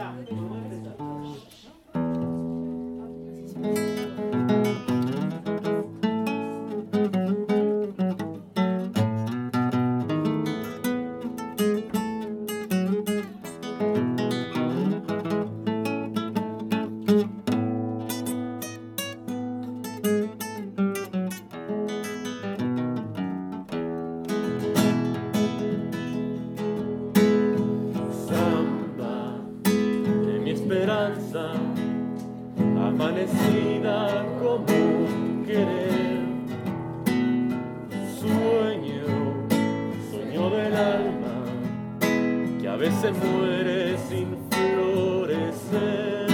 对 parecida como querer. Sueño, sueño del alma, que a veces muere sin florecer.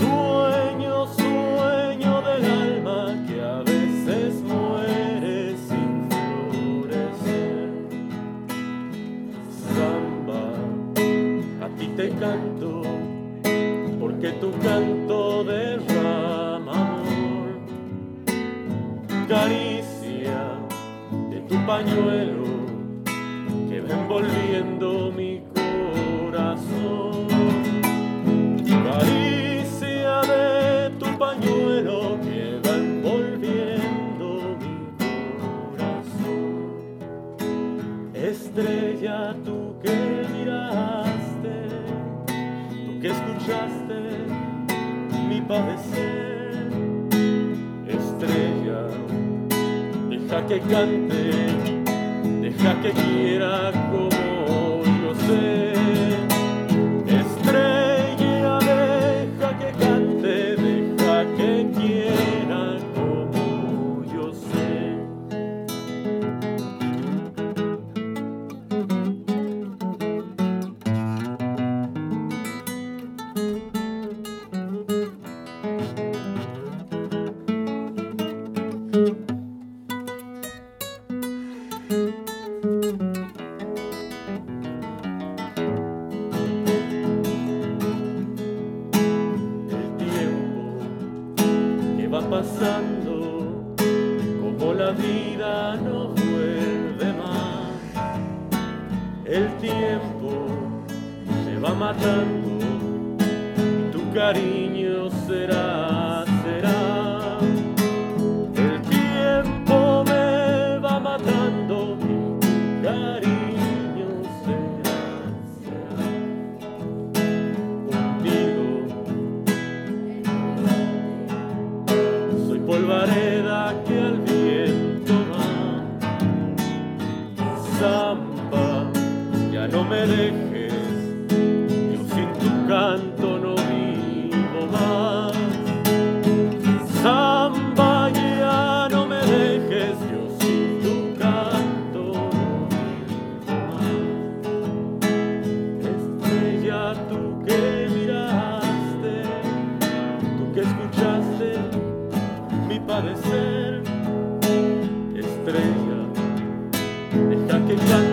Sueño, sueño del alma, que a veces muere sin florecer. Samba, a ti te canto tu canto derrama amor, caricia de tu pañuelo que va envolviendo mi corazón, caricia de tu pañuelo que va envolviendo mi corazón, estrella tú que miraste, tú que escuchaste mi padecer. Estrella, deja que cante, deja que quiera como yo sé. como la vida no vuelve más. El tiempo se va matando, y tu cariño será. dejes, yo sin tu canto no vivo más. Samba, ya no me dejes, yo sin tu canto no vivo más. Estrella, tú que miraste, tú que escuchaste mi padecer, estrella, deja que cante.